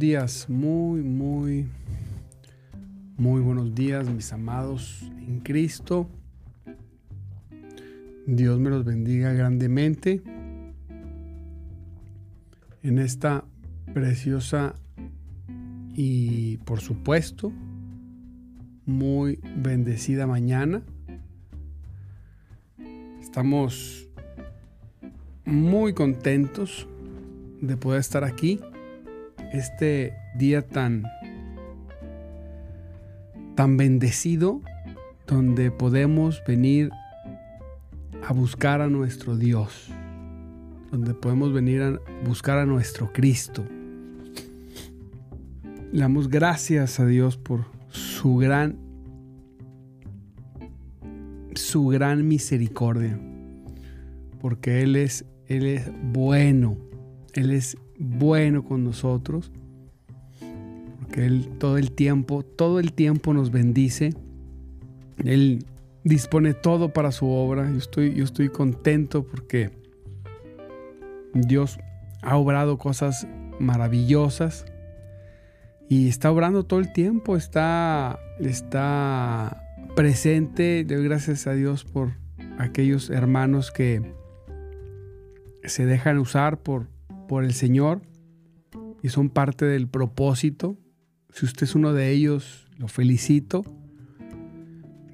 Días, muy, muy, muy buenos días, mis amados en Cristo. Dios me los bendiga grandemente en esta preciosa y, por supuesto, muy bendecida mañana. Estamos muy contentos de poder estar aquí este día tan, tan bendecido donde podemos venir a buscar a nuestro Dios, donde podemos venir a buscar a nuestro Cristo. Le damos gracias a Dios por su gran su gran misericordia, porque él es él es bueno, él es bueno con nosotros, porque Él todo el tiempo, todo el tiempo nos bendice. Él dispone todo para su obra. Yo estoy, yo estoy contento porque Dios ha obrado cosas maravillosas y está obrando todo el tiempo, está, está presente. Doy gracias a Dios por aquellos hermanos que se dejan usar por, por el Señor y son parte del propósito. Si usted es uno de ellos, lo felicito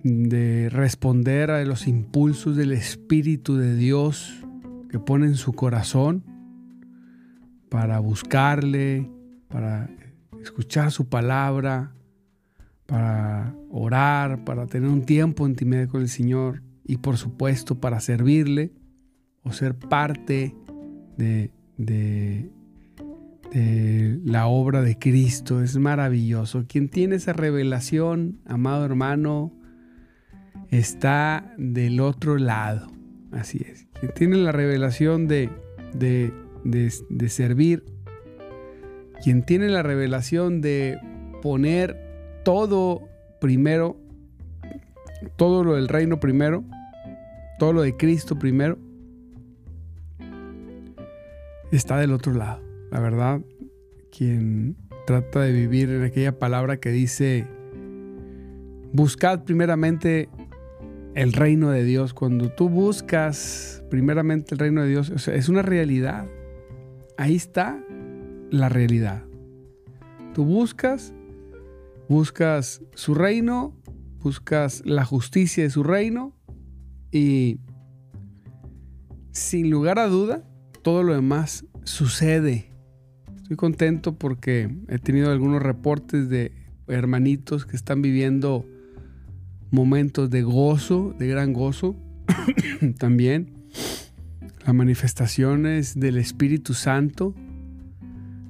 de responder a los impulsos del Espíritu de Dios que pone en su corazón para buscarle, para escuchar su palabra, para orar, para tener un tiempo en con el Señor y por supuesto para servirle o ser parte de, de, la obra de Cristo. Es maravilloso. Quien tiene esa revelación, amado hermano, está del otro lado. Así es. Quien tiene la revelación de, de, de servir, quien tiene la revelación de poner todo primero, todo lo del reino primero, todo lo de Cristo primero, está del otro lado. La verdad, quien trata de vivir en aquella palabra que dice, buscad primeramente el reino de Dios. Cuando tú buscas primeramente el reino de Dios, es una realidad. Ahí está la realidad. Tú buscas, buscas su reino, buscas la justicia de su reino y sin lugar a duda, todo lo demás sucede. Estoy contento porque he tenido algunos reportes de hermanitos que están viviendo momentos de gozo, de gran gozo. También las manifestaciones del Espíritu Santo.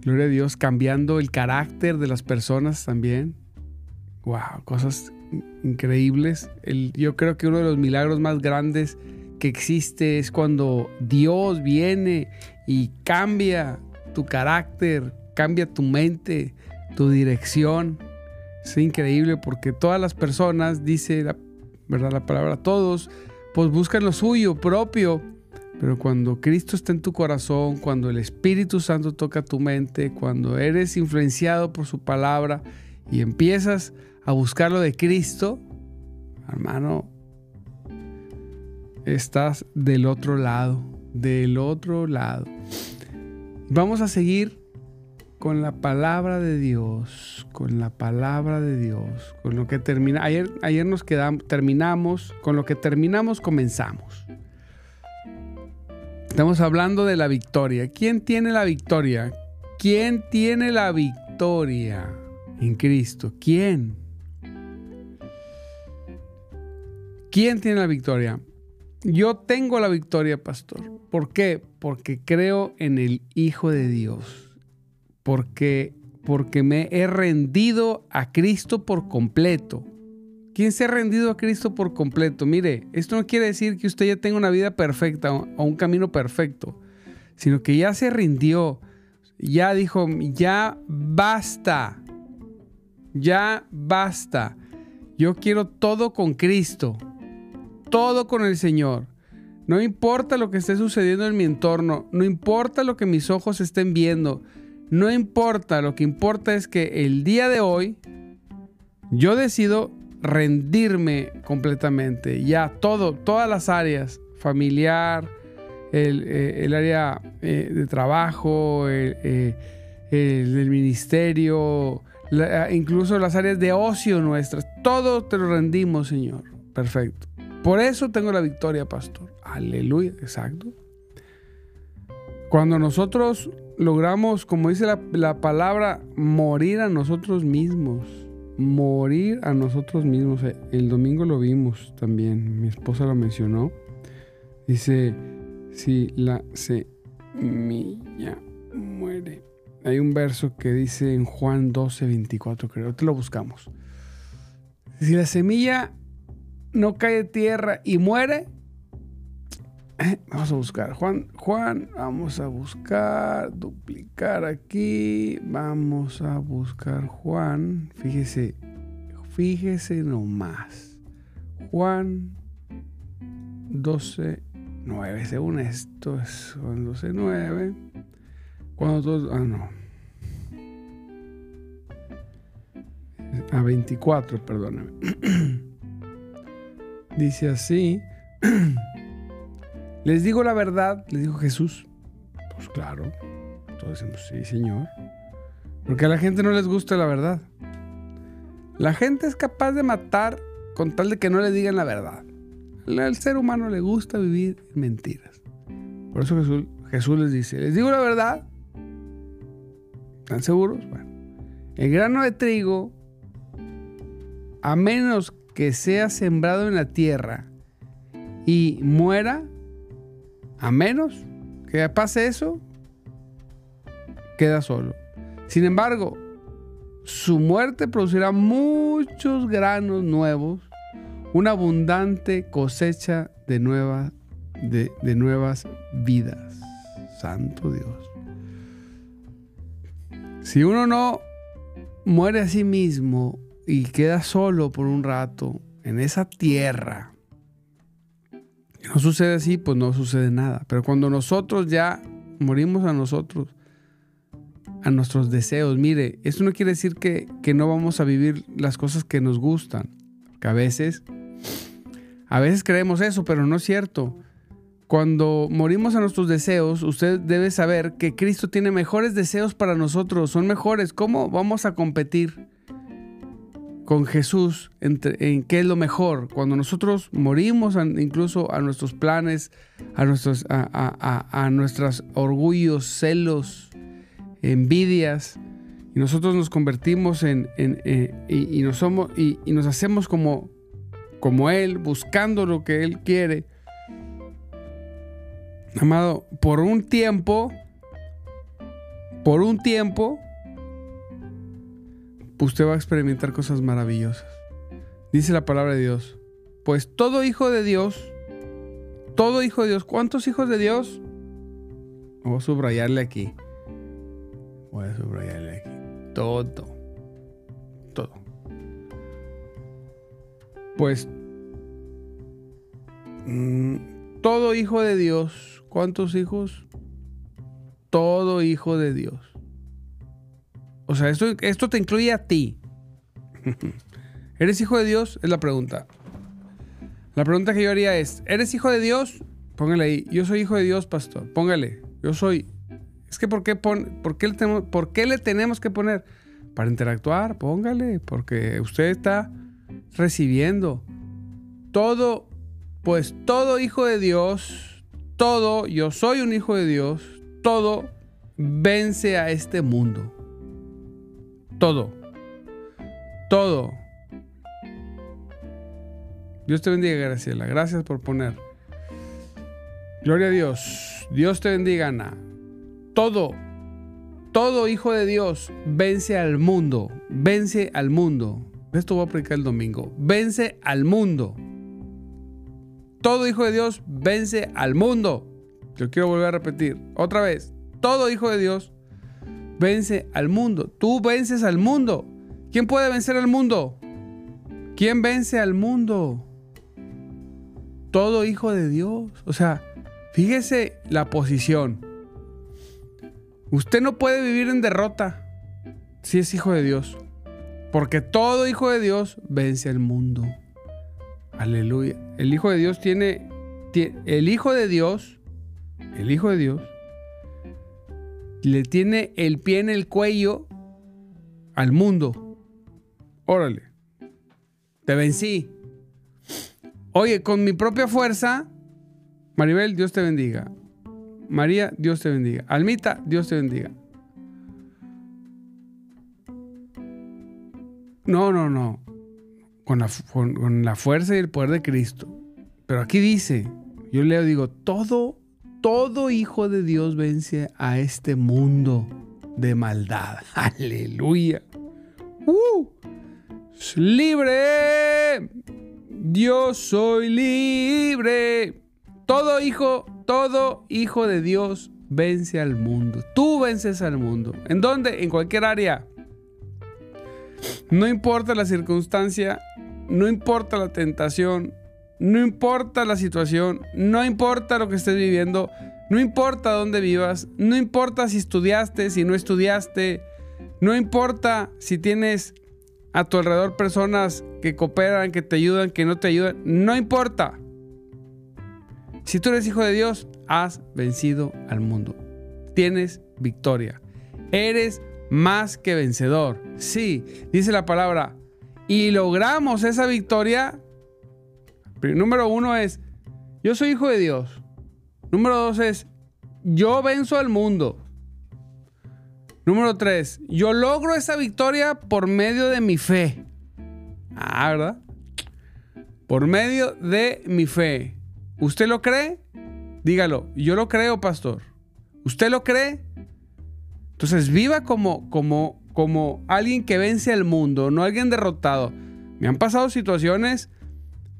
Gloria a Dios, cambiando el carácter de las personas también. Wow, cosas increíbles. yo creo que uno de los milagros más grandes que existe es cuando Dios viene y cambia tu carácter, cambia tu mente, tu dirección. Es increíble porque todas las personas, dice la, ¿verdad? la palabra todos, pues buscan lo suyo propio. Pero cuando Cristo está en tu corazón, cuando el Espíritu Santo toca tu mente, cuando eres influenciado por su palabra y empiezas a buscar lo de Cristo, hermano, estás del otro lado, del otro lado. Vamos a seguir con la palabra de Dios, con la palabra de Dios, con lo que termina. Ayer, ayer nos quedamos, terminamos, con lo que terminamos comenzamos. Estamos hablando de la victoria. ¿Quién tiene la victoria? ¿Quién tiene la victoria en Cristo? ¿Quién? ¿Quién tiene la victoria? Yo tengo la victoria, pastor. ¿Por qué? Porque creo en el Hijo de Dios. Porque, porque me he rendido a Cristo por completo. ¿Quién se ha rendido a Cristo por completo? Mire, esto no quiere decir que usted ya tenga una vida perfecta o un camino perfecto, sino que ya se rindió, ya dijo, ya basta, ya basta. Yo quiero todo con Cristo todo con el Señor. No importa lo que esté sucediendo en mi entorno, no importa lo que mis ojos estén viendo, no importa, lo que importa es que el día de hoy yo decido rendirme completamente, ya todo, todas las áreas, familiar, el, eh, área eh, de trabajo, el, eh, ministerio, incluso las áreas de ocio nuestras, todo te lo rendimos, Señor. Perfecto. Por eso tengo la victoria, pastor. Aleluya, exacto. Cuando nosotros logramos, como dice la, palabra, morir a nosotros mismos. Morir a nosotros mismos. Eh, el domingo lo vimos también. Mi esposa lo mencionó. Dice, si la semilla muere. Hay un verso que dice en Juan 12, 24, creo. Te lo buscamos. Si la semilla no cae de tierra y muere, eh, vamos a buscar. Juan, Juan, vamos a buscar, duplicar aquí. Vamos a buscar Juan. Fíjese, fíjese nomás. Juan 12, 9. Según esto es Juan 12, 9. Cuando todos. Ah, no. A 24, perdóname. Dice así, les digo la verdad, les dijo Jesús. Pues claro, todos decimos, sí, Señor. Porque a la gente no les gusta la verdad. La gente es capaz de matar con tal de que no le digan la verdad. Al ser humano le gusta vivir en mentiras. Por eso Jesús, Jesús les dice, les digo la verdad. ¿Están seguros? Bueno, el grano de trigo, a menos que sea sembrado en la tierra y muera, a menos que pase eso, queda solo. Sin embargo, su muerte producirá muchos granos nuevos, una abundante cosecha de, de, de nuevas vidas. Santo Dios. Si uno no muere a sí mismo, y queda solo por un rato en esa tierra, no sucede así, pues no sucede nada. Pero cuando nosotros ya morimos a nosotros, a nuestros deseos, mire, esto no quiere decir que, que no vamos a vivir las cosas que nos gustan. Que a veces, a veces creemos eso, pero no es cierto. Cuando morimos a nuestros deseos, usted debe saber que Cristo tiene mejores deseos para nosotros, son mejores. ¿Cómo vamos a competir? Con Jesús en qué es lo mejor. Cuando nosotros morimos incluso a nuestros planes, a nuestros a, orgullos, celos, envidias, y nosotros nos convertimos en, eh, y, nos somos y, nos hacemos como como él, buscando lo que él quiere. Amado, por un tiempo, por un tiempo, usted va a experimentar cosas maravillosas. Dice la palabra de Dios. Pues todo hijo de Dios, todo hijo de Dios, ¿cuántos hijos de Dios? Voy a subrayarle aquí. Voy a subrayarle aquí. Todo. Todo. Pues mm, todo hijo de Dios. ¿Cuántos hijos? Todo hijo de Dios. O sea, esto, esto te incluye a ti. ¿Eres hijo de Dios? Es la pregunta. La pregunta que yo haría es, ¿eres hijo de Dios? Póngale ahí, yo soy hijo de Dios, pastor. Póngale, yo soy. Es que ¿por qué, pon, por, qué le tenemos, ¿por qué le tenemos que poner? Para interactuar, póngale, porque usted está recibiendo. Todo, pues todo hijo de Dios, todo, yo soy un hijo de Dios, todo vence a este mundo. Todo. Todo. Dios te bendiga, Graciela. Gracias por poner. Gloria a Dios. Dios te bendiga, Ana. Todo, todo hijo de Dios vence al mundo. Vence al mundo. Esto voy a predicar el domingo. Vence al mundo. Todo hijo de Dios vence al mundo. Yo quiero volver a repetir. Otra vez. Todo hijo de Dios vence al mundo. Tú vences al mundo. ¿Quién puede vencer al mundo? ¿Quién vence al mundo? Todo hijo de Dios. O sea, fíjese la posición. Usted no puede vivir en derrota si es hijo de Dios. Porque todo hijo de Dios vence al mundo. Aleluya. El hijo de Dios tiene, el hijo de Dios, el hijo de Dios le tiene el pie en el cuello al mundo. Órale, te vencí. Oye, con mi propia fuerza, Maribel, Dios te bendiga. María, Dios te bendiga. Almita, Dios te bendiga. No, no, no. Con la, con la, fuerza y el poder de Cristo. Pero aquí dice, yo leo, digo, todo todo hijo de Dios vence a este mundo de maldad. Aleluya. ¡Uh! Libre. Yo soy libre. Todo hijo, todo hijo de Dios vence al mundo. Tú vences al mundo. ¿En dónde? En cualquier área. No importa la circunstancia, no importa la tentación, no importa la situación, no importa lo que estés viviendo, no importa dónde vivas, no importa si estudiaste, si no estudiaste, no importa si tienes a tu alrededor personas que cooperan, que te ayudan, que no te ayudan, no importa. Si tú eres hijo de Dios, has vencido al mundo. Tienes victoria. Eres más que vencedor. Sí, dice la palabra. Y logramos esa victoria Número uno es, yo soy hijo de Dios. Número dos es, yo venzo al mundo. Número tres, yo logro esa victoria por medio de mi fe. Ah, ¿verdad? Por medio de mi fe. ¿Usted lo cree? Dígalo, yo lo creo, pastor. ¿Usted lo cree? Entonces viva como, como, como alguien que vence al mundo, no alguien derrotado. Me han pasado situaciones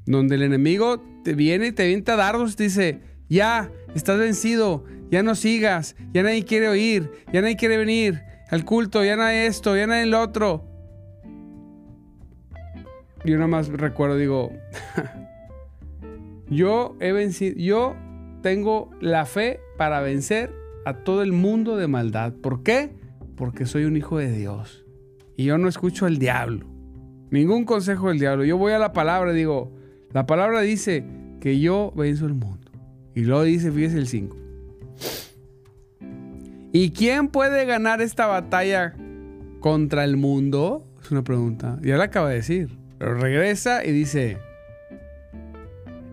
donde el enemigo te viene y te avienta dardos y te dice, ya, estás vencido, ya no sigas, ya nadie quiere oír, ya nadie quiere venir al culto, ya nadie esto, ya nadie el otro. Yo nada más recuerdo, digo, yo he vencido, yo tengo la fe para vencer a todo el mundo de maldad. ¿Por qué? Porque soy un hijo de Dios. Y yo no escucho al diablo. Ningún consejo del diablo. Yo voy a la palabra y digo, la palabra dice que yo venzo el mundo. Y luego dice, fíjese el 5. ¿Y quién puede ganar esta batalla contra el mundo? Es una pregunta. Ya la acaba de decir. Pero regresa y dice,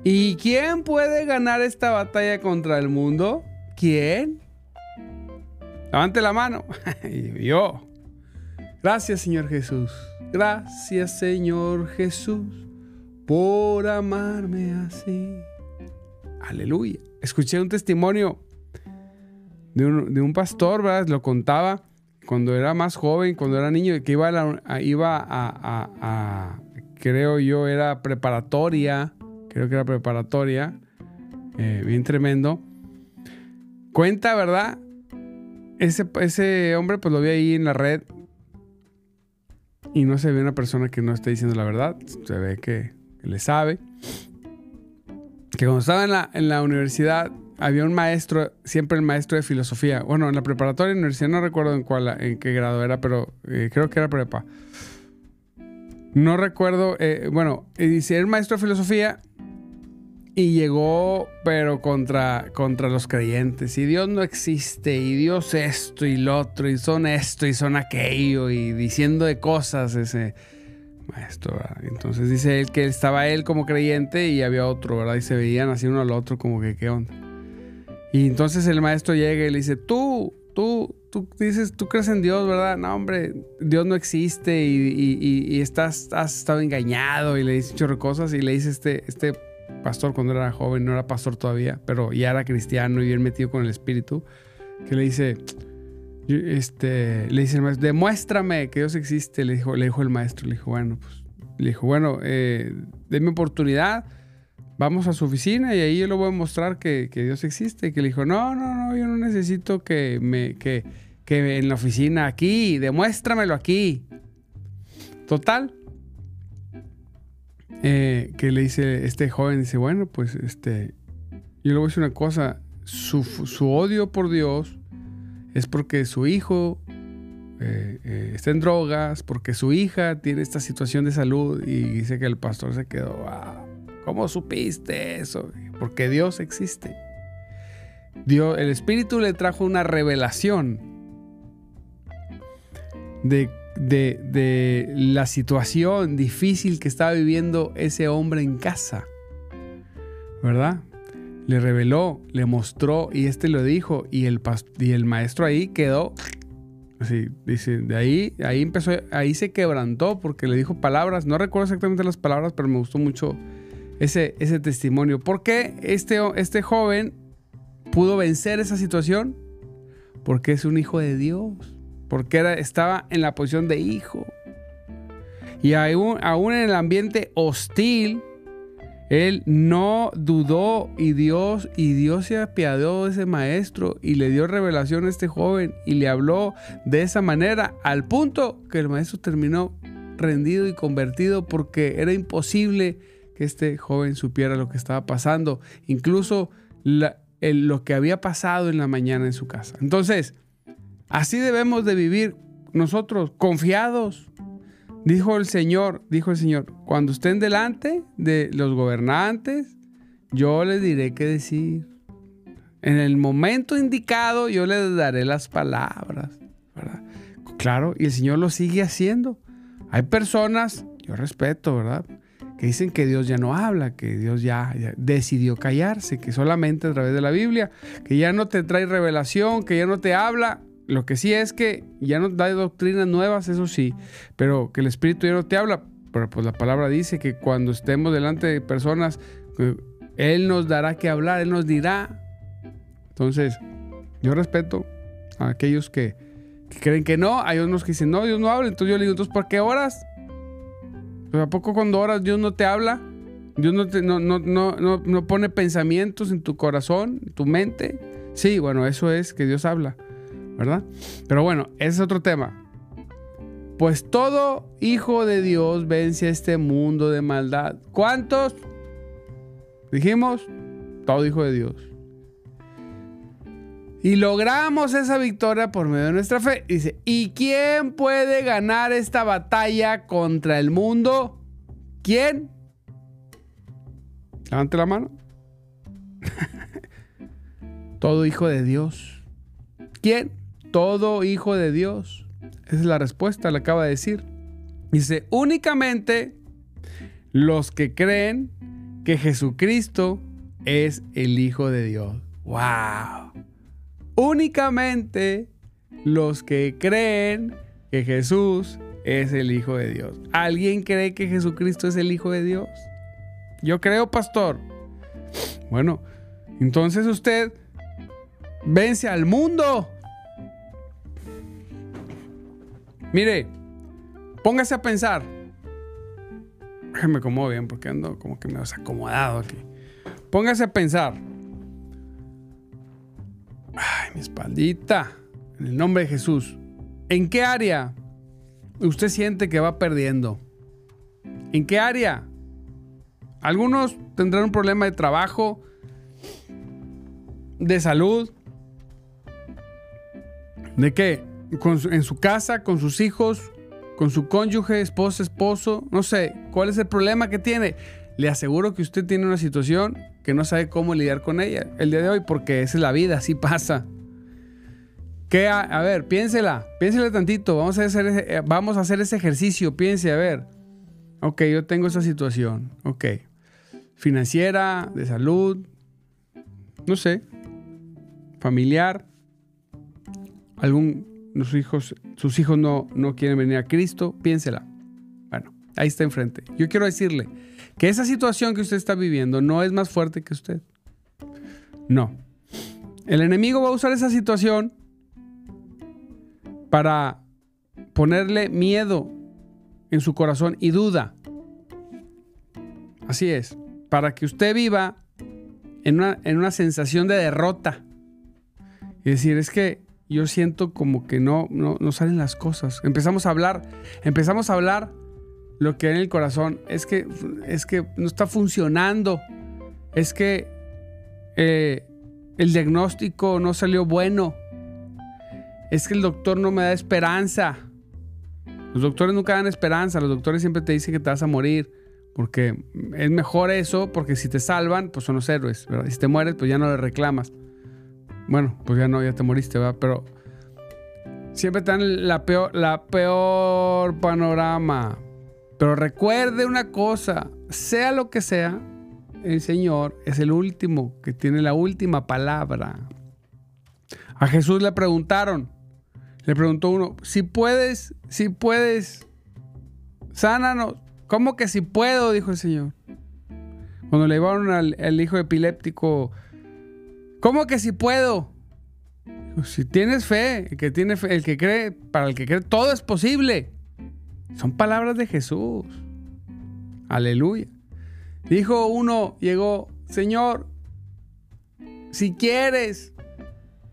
¿y quién puede ganar esta batalla contra el mundo? ¿Quién? Levante la mano. yo. Gracias Señor Jesús. Gracias Señor Jesús por amarme así. Aleluya. Escuché un testimonio de un, pastor, ¿verdad? Lo contaba cuando era más joven, cuando era niño, que iba a, iba a, creo yo, era preparatoria, creo que era preparatoria, eh, bien tremendo. Cuenta, ¿verdad? Ese, ese hombre, pues lo vi ahí en la red y no se ve una persona que no esté diciendo la verdad, se ve que, le sabe. Que cuando estaba en la, en la universidad había un maestro, siempre el maestro de filosofía. Bueno, en la preparatoria universidad no recuerdo en cuál, en qué grado era, pero eh, creo que era prepa. No recuerdo, eh, bueno, dice el maestro de filosofía y llegó, pero contra, contra los creyentes. Y Dios no existe, y Dios esto y lo otro, y son esto y son aquello, y diciendo de cosas ese maestro. Entonces dice él que estaba él como creyente y había otro, ¿verdad? Y se veían así uno al otro como que, ¿qué onda? Y entonces el maestro llega y le dice, tú, tú, tú dices, tú crees en Dios, ¿verdad? No, hombre, Dios no existe y, estás, has estado engañado y le dice chorro cosas y le dice este, este pastor cuando era joven, no era pastor todavía, pero ya era cristiano y bien metido con el espíritu, que le dice, este, le dice el maestro, demuéstrame que Dios existe, le dijo, le dijo el maestro, le dijo, bueno, pues, le dijo, bueno, eh, oportunidad vamos a su oficina y ahí yo le voy a mostrar que, Dios existe. Y que le dijo, no, no, no, yo no necesito que me, que, que en la oficina aquí, demuéstramelo aquí. Total. Eh, que le dice este joven, dice, bueno, pues este, yo le voy a decir una cosa, su, odio por Dios es porque su hijo eh, eh, está en drogas, porque su hija tiene esta situación de salud y dice que el pastor se quedó, wow ¿Cómo supiste eso? Porque Dios existe. Dios, el Espíritu le trajo una revelación de, de, la situación difícil que estaba viviendo ese hombre en casa. ¿Verdad? Le reveló, le mostró y este lo dijo y el, maestro ahí quedó Así, dice, de ahí, ahí empezó, ahí se quebrantó porque le dijo palabras, no recuerdo exactamente las palabras, pero me gustó mucho ese, ese testimonio. ¿Por qué este, este joven pudo vencer esa situación? Porque es un hijo de Dios. Porque estaba en la posición de hijo. Y aún, aún en el ambiente hostil, él no dudó y Dios, y Dios se apiadó de ese maestro y le dio revelación a este joven y le habló de esa manera al punto que el maestro terminó rendido y convertido porque era imposible que este joven supiera lo que estaba pasando, incluso lo que había pasado en la mañana en su casa. Entonces, así debemos de vivir nosotros, confiados. Dijo el Señor, dijo el Señor, cuando estén delante de los gobernantes, yo les diré qué decir. En el momento indicado, yo les daré las palabras. Claro, y el Señor lo sigue haciendo. Hay personas, yo respeto, ¿verdad? que dicen que Dios ya no habla, que Dios ya, decidió callarse, que solamente a través de la Biblia, que ya no te trae revelación, que ya no te habla. Lo que sí es que ya no da doctrinas nuevas, eso sí, pero que el Espíritu ya no te habla. Pero pues la palabra dice que cuando estemos delante de personas, Él nos dará que hablar, Él nos dirá. Entonces, yo respeto a aquellos que, que creen que no, hay unos que dicen, no, Dios no habla. Entonces yo le digo, entonces, ¿por qué oras? ¿A poco cuando oras Dios no te habla? Dios no, te, no, no, no, pone pensamientos en tu corazón, en tu mente. Sí, bueno, eso es que Dios habla, ¿verdad? Pero bueno, ese es otro tema. Pues todo hijo de Dios vence a este mundo de maldad. ¿Cuántos? Dijimos, todo hijo de Dios. Y logramos esa victoria por medio de nuestra fe. Dice, ¿y quién puede ganar esta batalla contra el mundo? ¿Quién? Levante la mano. Todo hijo de Dios. ¿Quién? Todo hijo de Dios. Esa es la respuesta, le acaba de decir. Dice, únicamente los que creen que Jesucristo es el Hijo de Dios. ¡Wow! Únicamente los que creen que Jesús es el Hijo de Dios. ¿Alguien cree que Jesucristo es el Hijo de Dios? Yo creo, pastor. Bueno, entonces usted vence al mundo. Mire, póngase a pensar. Me como bien porque ando como que me acomodado aquí. Póngase a pensar. Ay, mi espaldita. En el nombre de Jesús. ¿En qué área usted siente que va perdiendo? ¿En qué área? Algunos tendrán un problema de trabajo, de salud, de qué? En su casa, con sus hijos, con su cónyuge, esposa, esposo, no sé, ¿cuál es el problema que tiene? Le aseguro que usted tiene una situación que no sabe cómo lidiar con ella el día de hoy, porque esa es la vida, así pasa. ¿Qué a, ver, piénsela, piénsela tantito, vamos a, hacer ese, eh, vamos a hacer ese ejercicio, piense, a ver. Ok, yo tengo esa situación, ok. Financiera, de salud, no sé, familiar, algún, sus hijos, sus hijos no, no quieren venir a Cristo, piénsela. Bueno, ahí está enfrente. Yo quiero decirle que esa situación que usted está viviendo no es más fuerte que usted. No. El enemigo va a usar esa situación para ponerle miedo en su corazón y duda. Así es, para que usted viva en una, en una sensación de derrota. Y decir, es que yo siento como que no, no, salen las cosas. Empezamos a hablar, empezamos a hablar lo que hay en el corazón. Es que, es que no está funcionando. Es que eh, el diagnóstico no salió bueno. Es que el doctor no me da esperanza. Los doctores nunca dan esperanza. Los doctores siempre te dicen que te vas a morir. Porque es mejor eso, porque si te salvan, pues son los héroes. Si te mueres, pues ya no le reclamas. Bueno, pues ya no, ya te moriste, ¿verdad? Pero siempre te dan la peor, la peor panorama. Pero recuerde una cosa, sea lo que sea, el Señor es el último que tiene la última palabra. A Jesús le preguntaron, le preguntó uno, si puedes, si puedes, sánanos. ¿Cómo que si puedo? Dijo el Señor. Cuando le llevaron al, al hijo epiléptico ¿Cómo que si puedo? Si tienes fe, el que tiene fe, el que cree, para el que cree, todo es posible. Son palabras de Jesús. Aleluya. Dijo uno, llegó, Señor, si quieres,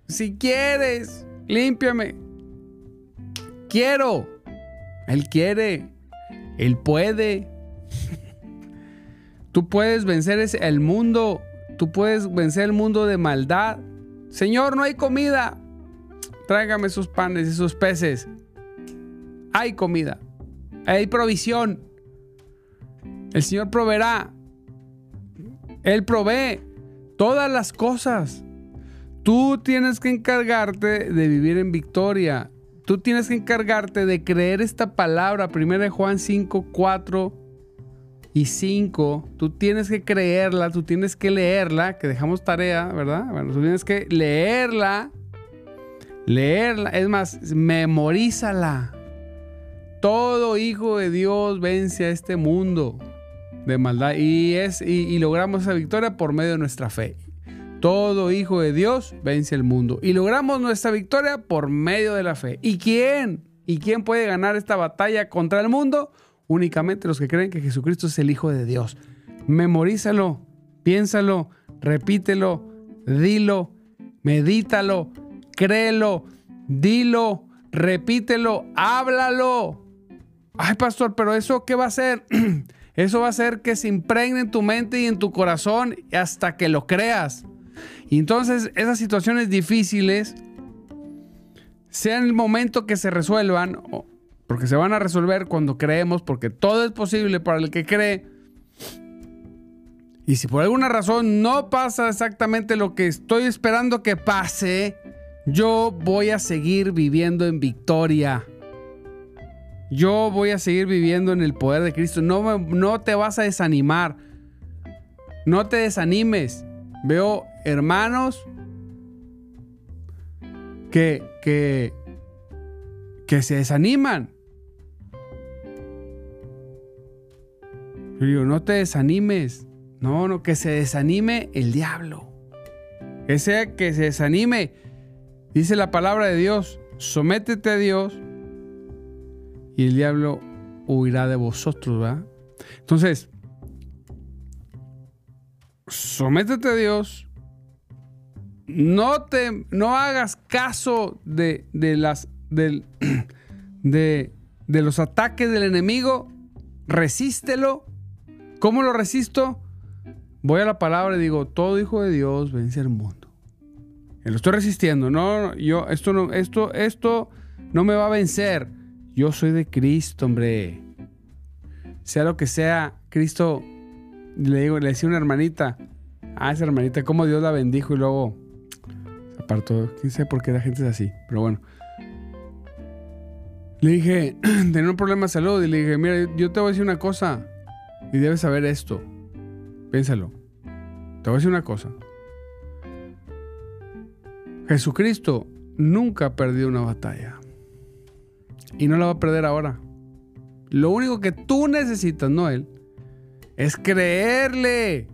si quieres, límpiame. Quiero. Él quiere. Él puede. Tú puedes vencer el mundo Tú puedes vencer el mundo de maldad. Señor, no hay comida. Tráigame esos panes y esos peces. Hay comida. Hay provisión. El Señor proveerá. Él provee todas las cosas. Tú tienes que encargarte de vivir en victoria. Tú tienes que encargarte de creer esta palabra. 1 Juan 5, 4 y 5, tú tienes que creerla, tú tienes que leerla, que dejamos tarea, ¿verdad? Bueno, tú tienes que leerla, leerla, es más, memorízala. Todo hijo de Dios vence a este mundo de maldad y, es, y, logramos esa victoria por medio de nuestra fe. Todo hijo de Dios vence el mundo y logramos nuestra victoria por medio de la fe. ¿Y quién? ¿Y quién puede ganar esta batalla contra el mundo? Únicamente los que creen que Jesucristo es el Hijo de Dios. Memorízalo, piénsalo, repítelo, dilo, medítalo, créelo, dilo, repítelo, háblalo. Ay, pastor, pero eso qué va a hacer? Eso va a hacer que se impregne en tu mente y en tu corazón hasta que lo creas. Y entonces esas situaciones difíciles, sean el momento que se resuelvan, porque se van a resolver cuando creemos, porque todo es posible para el que cree. Y si por alguna razón no pasa exactamente lo que estoy esperando que pase, yo voy a seguir viviendo en victoria. Yo voy a seguir viviendo en el poder de Cristo. No, no te vas a desanimar. No te desanimes. Veo hermanos que, que, que se desaniman. Yo digo, no te desanimes. No, no, que se desanime el diablo. Que sea que se desanime. Dice la palabra de Dios, sométete a Dios y el diablo huirá de vosotros, ¿verdad? Entonces, sométete a Dios. No te no hagas caso de, de las de, de los ataques del enemigo. Resístelo. ¿Cómo lo resisto? voy a la palabra y digo, todo hijo de Dios vence el mundo. lo estoy resistiendo. No, yo, esto no, esto, esto no me va a vencer. Yo soy de Cristo, hombre. Sea lo que sea, Cristo, le digo, le decía a una hermanita, a esa hermanita, cómo Dios la bendijo y luego se apartó. Quién sabe por qué la gente es así, pero bueno. Le dije, tenía un problema de salud y le dije, mira, yo te voy a decir una cosa y debes saber esto. Piénsalo. Te voy a decir una cosa. Jesucristo nunca perdió una batalla. Y no la va a perder ahora. Lo único que tú necesitas, no él, es creerle.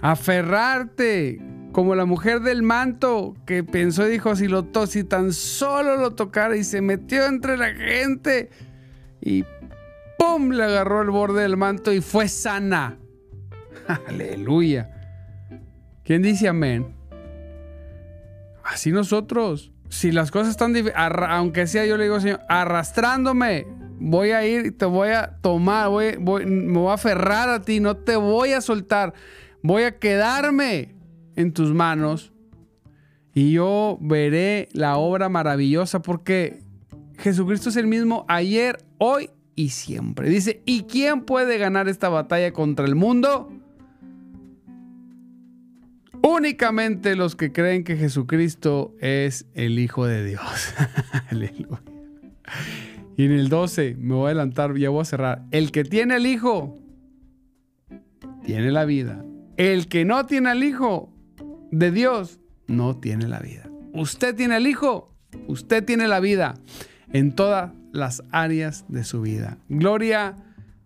Aferrarte. Como la mujer del manto que pensó y dijo, si, lo si tan solo lo tocara y se metió entre la gente y ¡pum! Le agarró el borde del manto y fue sana. Aleluya. ¿Quién dice amén? Así nosotros. Si las cosas están difíciles, aunque sea yo le digo, Señor, arrastrándome, voy a ir, te voy a tomar, voy, me voy a aferrar a ti, no te voy a soltar, voy a quedarme en tus manos y yo veré la obra maravillosa porque Jesucristo es el mismo ayer, hoy y siempre. Dice, ¿y quién puede ganar esta batalla contra el mundo? Únicamente los que creen que Jesucristo es el Hijo de Dios. Y en el 12, me voy a adelantar, ya voy a cerrar. El que tiene el Hijo, tiene la vida. El que no tiene el Hijo de Dios, no tiene la vida. Usted tiene el Hijo, usted tiene la vida en toda las áreas de su vida. Gloria,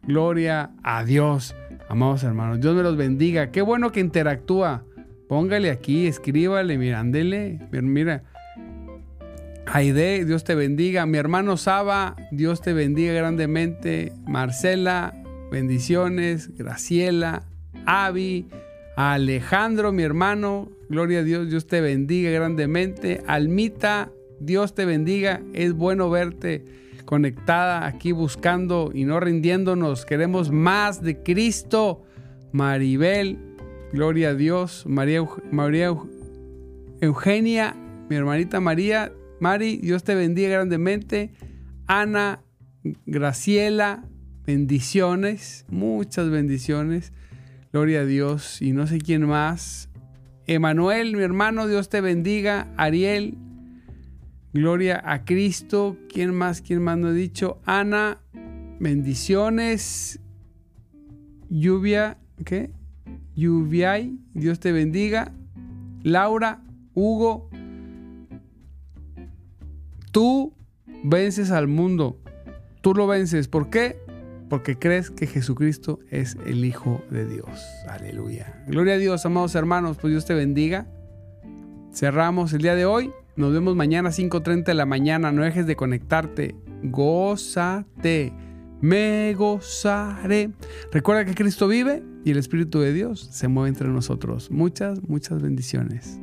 gloria a Dios, amados hermanos. Dios me los bendiga. Qué bueno que interactúa. Póngale aquí, escríbale, mira, Mira. Aide, Dios te bendiga. Mi hermano Saba, Dios te bendiga grandemente. Marcela, bendiciones. Graciela, Avi, Alejandro, mi hermano. Gloria a Dios, Dios te bendiga grandemente. Almita, Dios te bendiga. Es bueno verte conectada aquí buscando y no rindiéndonos. Queremos más de Cristo. Maribel, gloria a Dios. María, María Eugenia, mi hermanita María, Mari, Dios te bendiga grandemente. Ana, Graciela, bendiciones, muchas bendiciones. Gloria a Dios. Y no sé quién más. Emanuel, mi hermano, Dios te bendiga. Ariel, Gloria a Cristo. ¿Quién más? ¿Quién más no he dicho? Ana, bendiciones. Lluvia, ¿qué? Lluviay, Dios te bendiga. Laura, Hugo, tú vences al mundo. Tú lo vences. ¿Por qué? Porque crees que Jesucristo es el Hijo de Dios. Aleluya. Gloria a Dios, amados hermanos. Pues Dios te bendiga. Cerramos el día de hoy. Nos vemos mañana a 5.30 de la mañana. No dejes de conectarte. Gózate. Me gozaré. Recuerda que Cristo vive y el Espíritu de Dios se mueve entre nosotros. Muchas, muchas bendiciones.